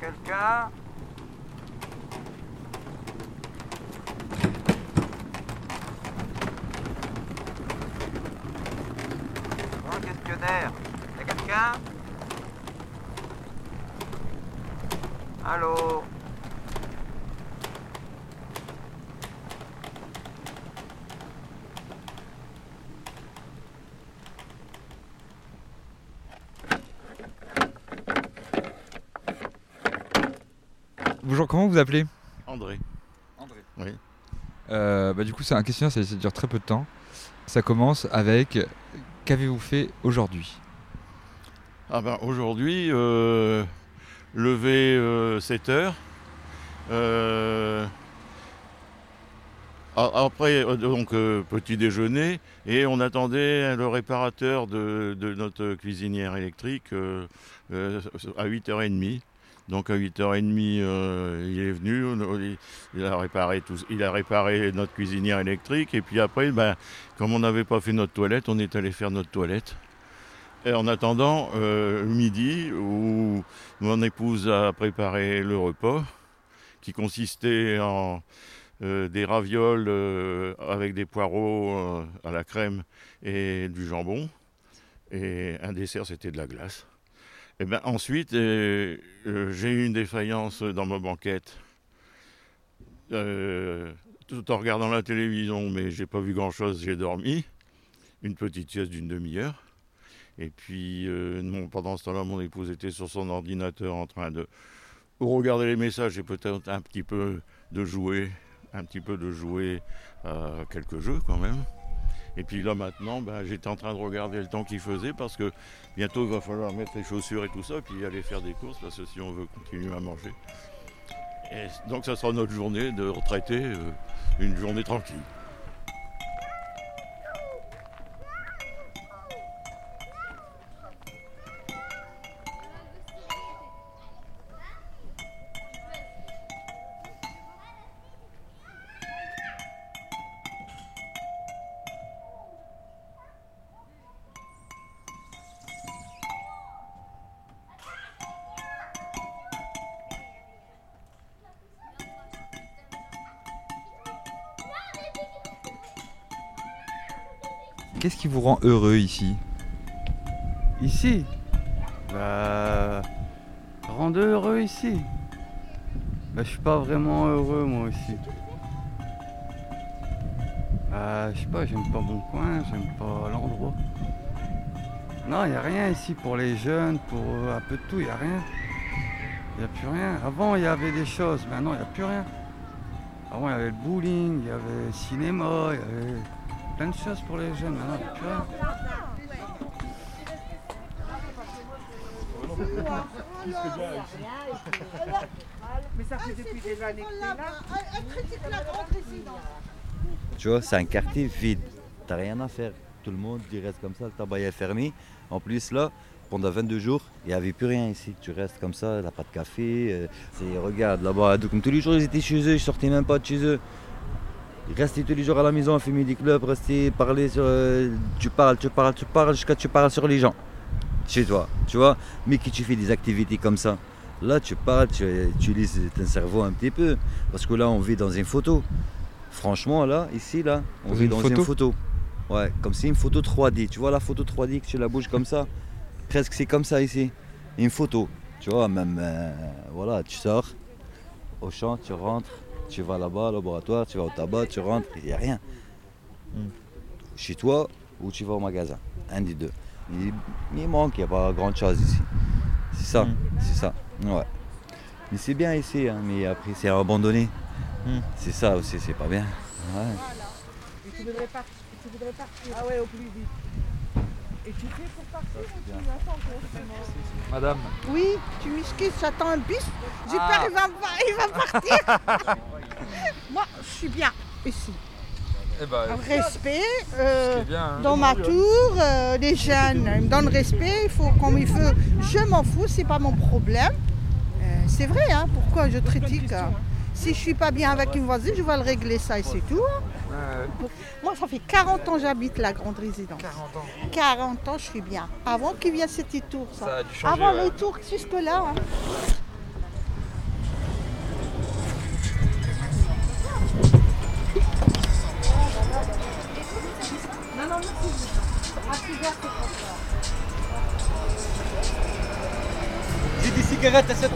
quelqu'un questionnaire. Y'a quelqu'un? Allô Bonjour, comment vous appelez André. André. Oui. Euh, bah, du coup, c'est un questionnaire, ça, ça dure très peu de temps. Ça commence avec Qu'avez-vous fait aujourd'hui? Ah ben aujourd'hui, euh, levé euh, 7 heures. Euh, a- après, donc euh, petit déjeuner, et on attendait le réparateur de, de notre cuisinière électrique euh, euh, à 8h30. Donc à 8h30, euh, il est venu, il, a réparé tout, il a réparé notre cuisinière électrique, et puis après, ben, comme on n'avait pas fait notre toilette, on est allé faire notre toilette. Et en attendant, euh, midi, où mon épouse a préparé le repas, qui consistait en euh, des ravioles avec des poireaux à la crème et du jambon. Et un dessert, c'était de la glace. Et ben ensuite, euh, euh, j'ai eu une défaillance dans ma banquette. Euh, tout en regardant la télévision, mais j'ai pas vu grand-chose, j'ai dormi. Une petite sieste d'une demi-heure. Et puis, pendant ce temps-là, mon épouse était sur son ordinateur en train de regarder les messages et peut-être un petit peu de jouer, un petit peu de jouer à quelques jeux quand même. Et puis là maintenant, ben, j'étais en train de regarder le temps qu'il faisait parce que bientôt il va falloir mettre les chaussures et tout ça, puis aller faire des courses parce que si on veut continuer à manger. Et donc ça sera notre journée de retraité, euh, une journée tranquille. Vous rend heureux ici Ici Bah. Rendre heureux ici Bah, je suis pas vraiment heureux moi ici. Bah, je sais pas, j'aime pas mon coin, j'aime pas l'endroit. Non, y a rien ici pour les jeunes, pour euh, un peu de tout, y a rien. Y a plus rien. Avant, il y avait des choses, maintenant, y a plus rien. Avant, il y avait le bowling, il y avait le cinéma, il y avait plein de choses pour les jeunes, maintenant, y a plus rien. Mais ça fait depuis des années que t'es là. Tu vois, c'est un quartier vide. T'as rien à faire. Tout le monde, il reste comme ça, le tabac est fermé. En plus, là, pendant 22 jours, il n'y avait plus rien ici. Tu restes comme ça, t'as pas de café. euh, regarde, là-bas, comme tous les jours, ils étaient chez eux, ils sortaient même pas de chez eux. Restaient tous les jours à la maison, à fumer des clubs, rester, parler sur. euh, tu parles, tu parles, tu parles, jusqu'à tu parles sur les gens. Chez toi, tu vois. Mais que tu fais des activités comme ça? Là, tu parles, tu utilises ton cerveau un petit peu. Parce que là, on vit dans une photo. Franchement, là, ici, là, on Dans vit une dans photo? une photo. Ouais, comme c'est une photo 3D. Tu vois la photo 3D que tu la bouges comme ça? Presque c'est comme ça ici. Une photo. Tu vois, même, euh, voilà, tu sors au champ, tu rentres, tu vas là-bas, au laboratoire, tu vas au tabac, tu rentres, il n'y a rien. Hmm. Chez toi ou tu vas au magasin? Un des deux. Il, il manque, il n'y a pas grand-chose ici. C'est ça, Hmm. c'est ça. Ouais. Mais c'est bien ici, hein, mais après c'est abandonné. Hmm. C'est ça aussi, c'est pas bien. Ouais. Et tu voudrais partir, tu voudrais partir. Ah ouais, au plus vite. Et tu fais pour partir ou tu attends Madame. Oui, tu m'excuses, j'attends un bus. J'ai Ah. peur, il va, il va partir. Moi, je suis bien ici. Eh ben, Respect, euh, bien. hein. dans ma tour, euh, les jeunes ils me donnent respect, il faut comme il faut. Je m'en fous, c'est pas mon problème. Euh, c'est vrai, hein, pourquoi je critique hein. Si je suis pas bien avec une voisine, je vais le régler ça et c'est tout. hein. Moi, ça fait 40 ans que j'habite la grande résidence. 40 ans. 40 ans, je suis bien. Avant qu'il vienne cette tour, ça. Ça a dû changer. Avant ouais. les tours jusque-là. J'ai des cigarettes à 7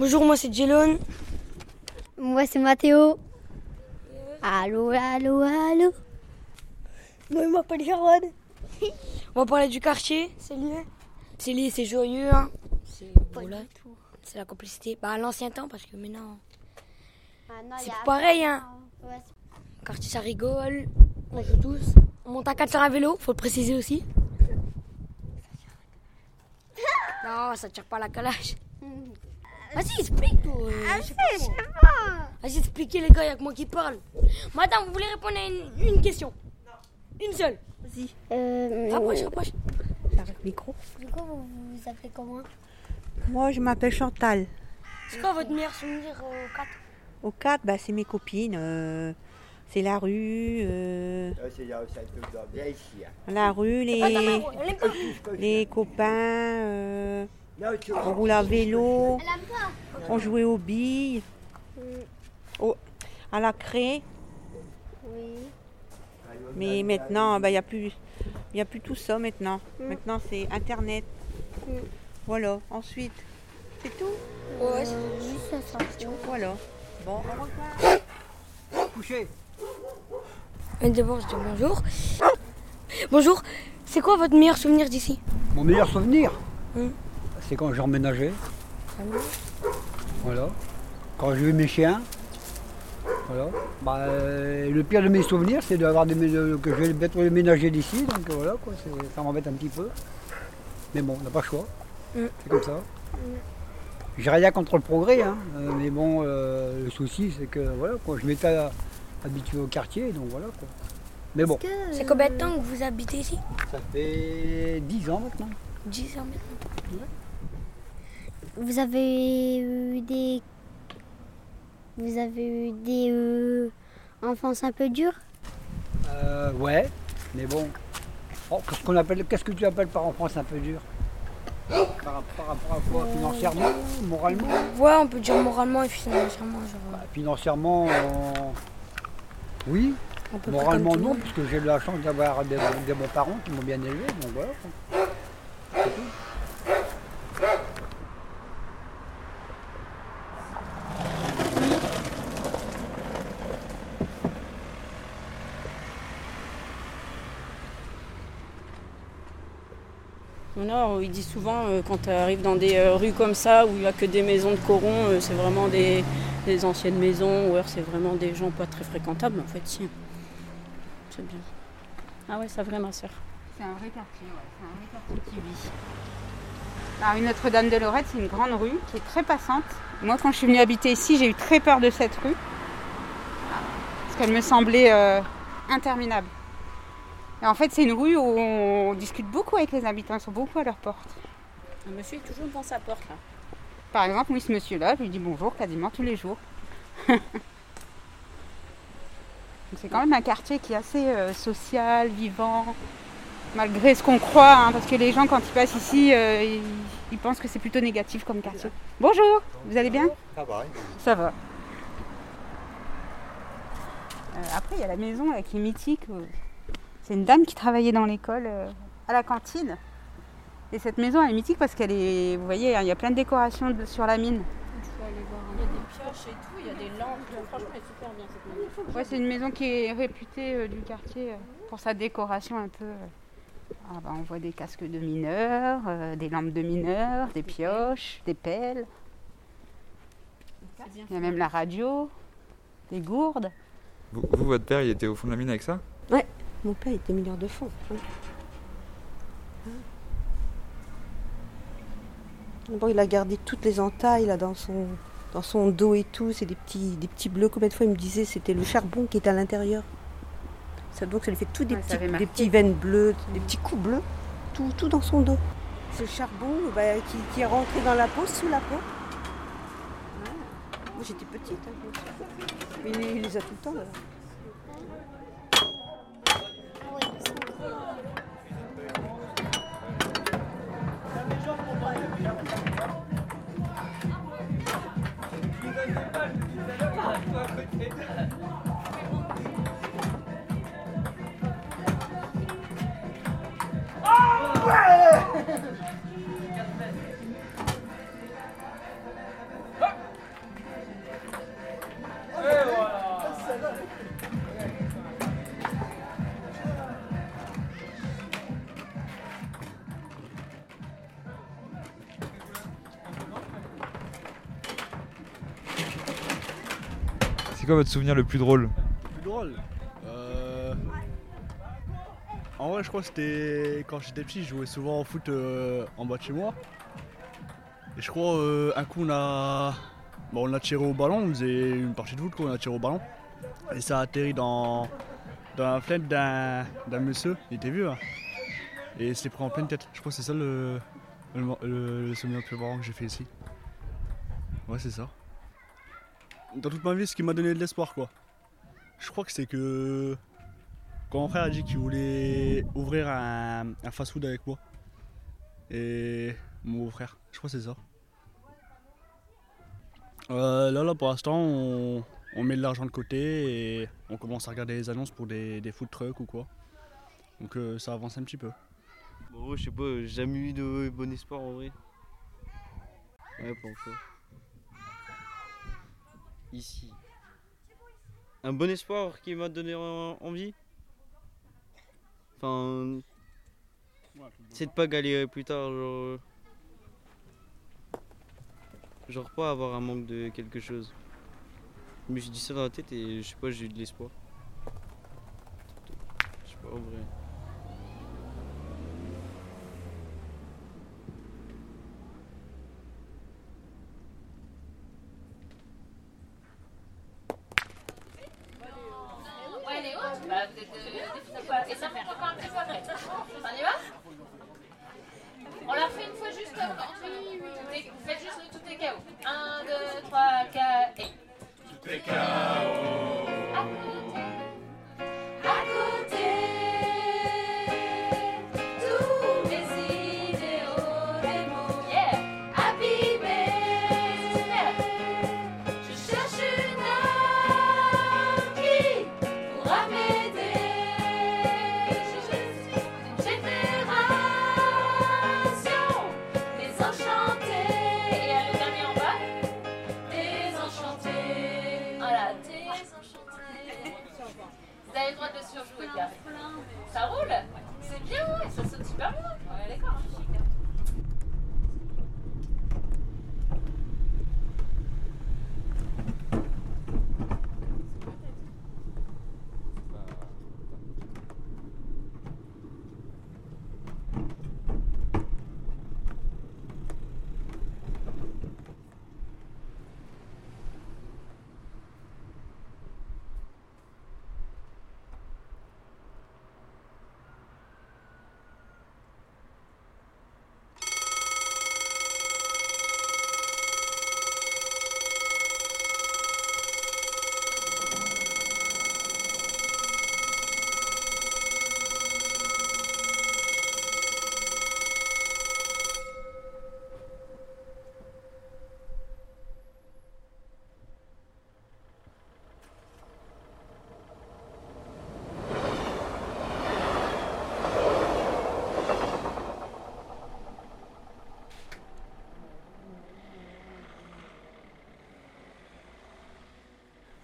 Bonjour, moi c'est Jelon. Moi, c'est Mathéo. Allô, allô, allô. Moi, je m'appelle Jarod. On va parler du quartier, c'est lié. C'est lié, c'est joyeux. Hein. C'est voilà, c'est la complicité. Bah, à l'ancien temps, parce que maintenant, c'est plus pareil. Hein. Quartier, ça rigole. On joue tous. On monte à 4 sur un vélo, faut le préciser aussi. Non, ça tire pas la calage. Vas-y, explique toi. euh, je sais pas. Vas-y, expliquez les gars, y'a que moi qui parle. Madame, vous voulez répondre à une, une question? Une seule. Vas-y. Euh, Rapproche, rapproche. micro. Du coup, vous vous appelez comment? Moi, je m'appelle Chantal. C'est quoi votre meilleur souvenir au 4 Au 4, bah, c'est mes copines. euh, c'est la rue. euh, la rue, les, les copains. Euh, on roule à vélo. On jouait aux billes. au- à la craie. Oui. Mais maintenant, bah, il n'y a, plus- y a plus tout ça maintenant. Maintenant, c'est Internet. Voilà, ensuite, c'est tout. Ouais, Juste ça. Voilà. Bon, au revoir. Couché. Et d'abord, je dis bonjour. Bonjour. C'est quoi votre meilleur souvenir d'ici? Mon meilleur souvenir? C'est quand j'ai emménagé. Voilà. Quand j'ai vu mes chiens. Voilà. Bah, euh, le pire de mes souvenirs, c'est d'avoir des, de- que je vais être déménager d'ici. Donc euh, voilà, quoi, ça m'embête un petit peu. Mais bon, on n'a pas le choix. Mm. C'est comme ça. J'ai rien contre le progrès, hein, euh, mais bon, euh, le souci, c'est que voilà, quoi, je m'étais euh, habitué au quartier, donc voilà. Quoi. Mais bon, C'est combien de temps que vous habitez ici? Ça fait 10 ans maintenant. 10 ans maintenant. Vous avez eu des. Vous avez eu des euh, enfances un peu dures? Euh, ouais, mais bon. Oh, qu'est-ce qu'on appelle, qu'est-ce que tu appelles par enfance un peu dur par, par rapport à quoi? Financièrement, moralement? Ouais, on peut dire moralement et financièrement. Genre, Bah, Financièrement, euh, oui. Moralement, non, puisque j'ai eu la chance d'avoir des, des bons parents qui m'ont bien élevé, donc voilà. Ils disent souvent, euh, quand tu arrives dans des euh, rues comme ça, où il n'y a que des maisons de corons, euh, c'est vraiment des, anciennes maisons, ou alors c'est vraiment des gens pas très fréquentables, en fait, si. C'est bien. Ah ouais, c'est vrai, ma soeur. C'est un vrai quartier, ouais. C'est un vrai quartier qui vit. La rue Notre-Dame de Lorette, c'est une grande rue qui est très passante. Moi, quand je suis venue habiter ici, j'ai eu très peur de cette rue. Parce qu'elle me semblait interminable. Et en fait, c'est une rue où on discute beaucoup avec les habitants, ils sont beaucoup à leur porte. Un monsieur est toujours devant sa porte, là. Par exemple, oui, ce monsieur-là, je lui dis bonjour quasiment tous les jours. C'est quand même un quartier qui est assez euh, social, vivant, malgré ce qu'on croit, hein, parce que les gens, quand ils passent ici, euh, ils, ils pensent que c'est plutôt négatif comme quartier. Bonjour, vous allez bien? Ça va. Ça va. Euh, après, il y a la maison là, qui est mythique. C'est une dame qui travaillait dans l'école, euh, à la cantine. Et cette maison, elle est mythique parce qu'elle est, vous voyez, hein, il y a plein de décorations sur la mine. Il y a des pioches et tout, il y a des lampes. Franchement, elle est super bien, cette maison. Ouais, c'est une maison qui est réputée euh, du quartier euh, pour sa décoration un peu. euh. Ah bah, on voit des casques de mineurs, euh, des lampes de mineurs, des pioches, des pelles. Il y a même la radio, des gourdes. Vous, vous, votre père, il était au fond de la mine avec ça? Ouais, mon père était mineur de fond. Hein. Bon, il a gardé toutes les entailles dans son, dos et tout. C'est des petits, des petits bleus. Combien de fois il me disait c'était le charbon qui est à l'intérieur. Ça, donc ça lui fait tout des, petits, veines bleues, des petits coups bleus, tout, tout dans son dos. Ce charbon euh, bah, qui, est rentré dans la peau, sous la peau. Moi j'étais petite, hein. il, il, les a tout le temps. Là. Quoi votre souvenir le plus drôle Plus drôle Euh, En vrai, je crois que c'était quand j'étais petit, je jouais souvent au foot euh, en bas de chez moi. Et je crois euh, un coup on a, bon, on a tiré au ballon, on faisait une partie de foot, quoi, on a tiré au ballon. Et ça a atterri dans, dans la fenêtre d'un d'un monsieur, il était vieux. hein. Et il s'est pris en pleine tête. Je crois que c'est ça le, le, le- le souvenir le plus marrant que j'ai fait ici. Ouais, c'est ça. Dans toute ma vie, ce qui m'a donné de l'espoir, quoi. Je crois que c'est que quand mon frère a dit qu'il voulait ouvrir un, fast-food avec moi. Et mon beau-frère, je crois que c'est ça. Euh, là, là, pour l'instant, on, met de l'argent de côté et on commence à regarder les annonces pour des, food trucks ou quoi. Donc euh, ça avance un petit peu. Bon, je sais pas, j'ai jamais eu de bon espoir en vrai. Ouais, encore. Ici. Un bon espoir qui m'a donné en- envie? Enfin. C'est de pas galérer plus tard, genre. euh, Genre pas avoir un manque de quelque chose. Mais j'ai dit ça dans la tête et je sais pas, j'ai eu de l'espoir. Je sais pas, en vrai.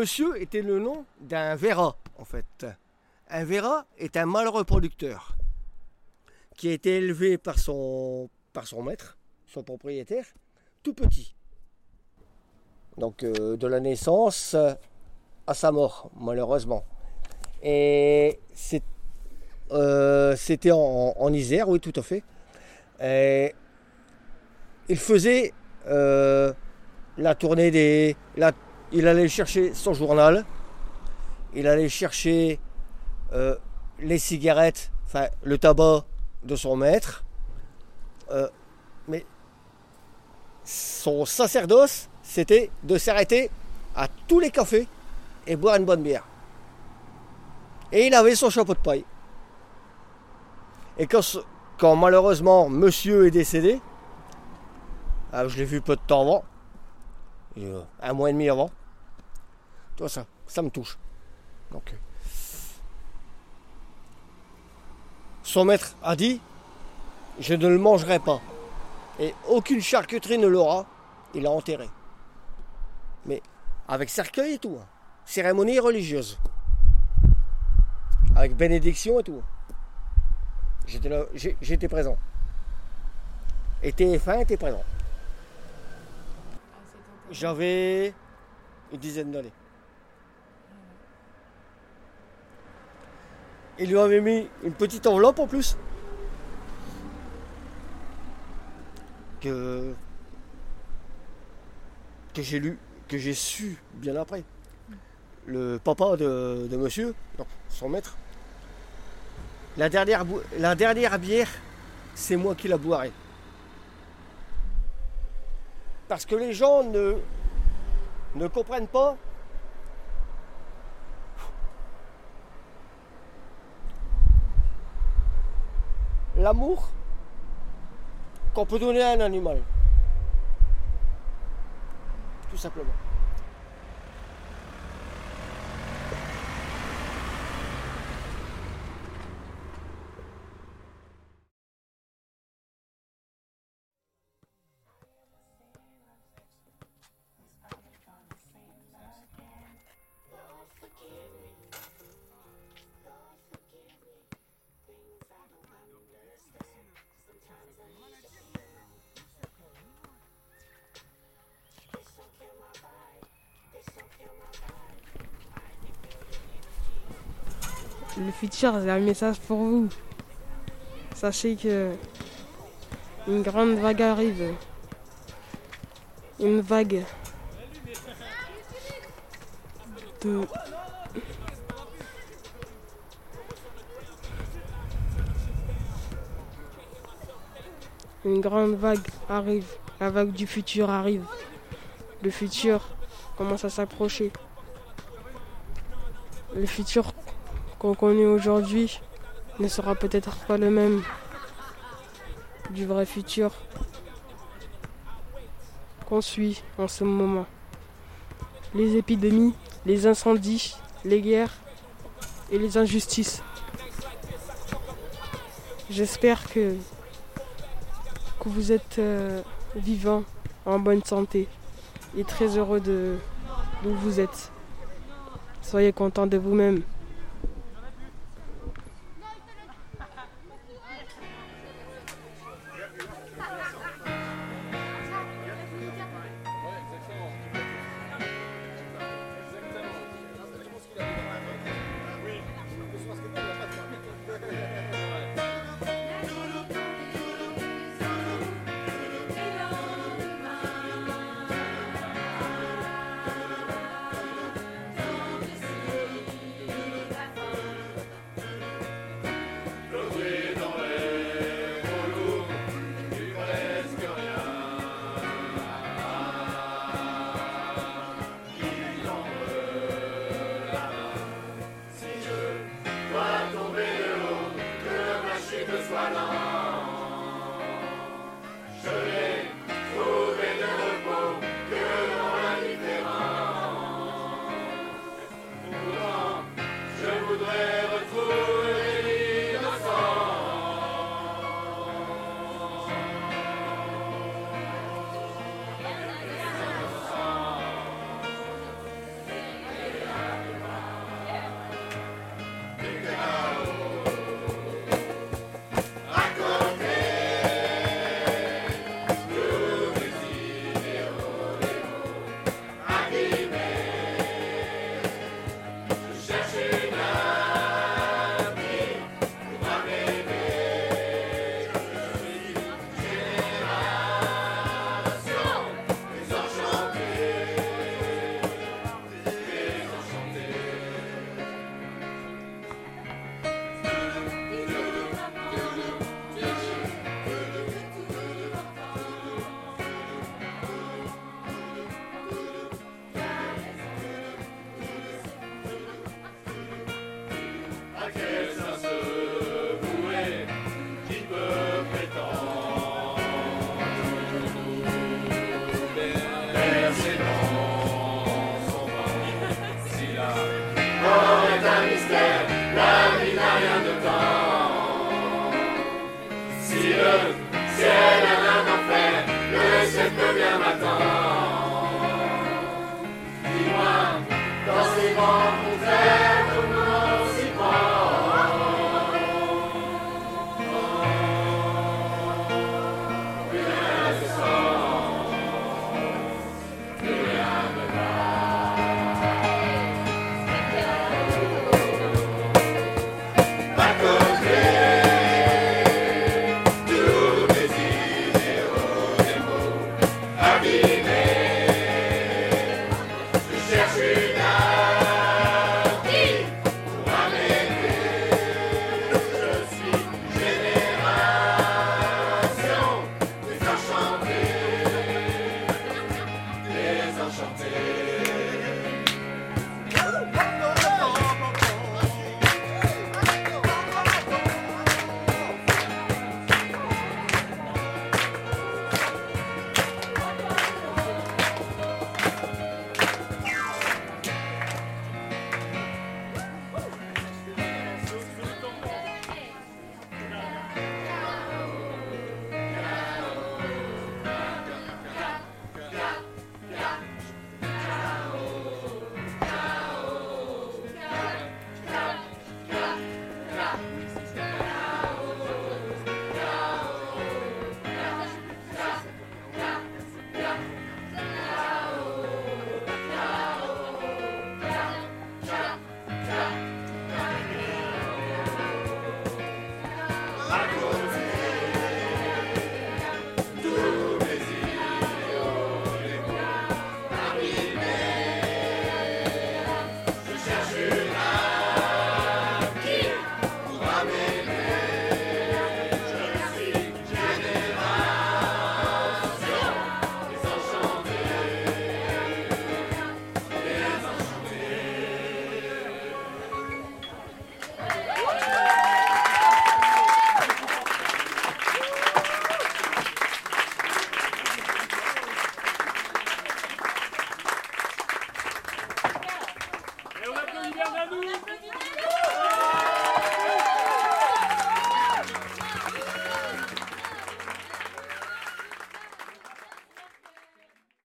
Monsieur était le nom d'un Vera, en fait. Un Vera est un mâle reproducteur qui a été élevé par son, par son maître, son propriétaire, tout petit. Donc euh, de la naissance à sa mort, malheureusement. Et euh, c'était en, en Isère, oui, tout à fait. Et il faisait euh, la tournée des. la- il allait chercher son journal, il allait chercher euh, les cigarettes, enfin le tabac de son maître. Euh, mais son sacerdoce, c'était de s'arrêter à tous les cafés et boire une bonne bière. Et il avait son chapeau de paille. Et quand, quand malheureusement monsieur est décédé, ah, je l'ai vu peu de temps avant, euh, un mois et demi avant, toi ça, ça me touche. Donc, euh, son maître a dit, je ne le mangerai pas. Et aucune charcuterie ne l'aura. Il l'a enterré. Mais avec cercueil et tout. hein. Cérémonie religieuse. Avec bénédiction et tout. J'étais là, j'étais présent. Et TF1 était présent. J'avais une dizaine d'années. Il lui avait mis une petite enveloppe en plus. Que, j'ai lu, que j'ai su bien après. Le papa de, monsieur, son maître, la dernière, bière, c'est moi qui la boirai. Parce que les gens ne comprennent pas l'amour qu'on peut donner à un animal. Tout simplement. Le futur, c'est un message pour vous. Sachez que une grande vague arrive. Une vague Une grande vague arrive. La vague du futur arrive. Le futur commence à s'approcher. Le futur qu'on connaît aujourd'hui ne sera peut-être pas le même du vrai futur qu'on suit en ce moment. Les épidémies, les incendies, les guerres et les injustices. J'espère que, vous êtes euh, vivants, en bonne santé et très heureux de d'où vous êtes. Soyez contents de vous-même.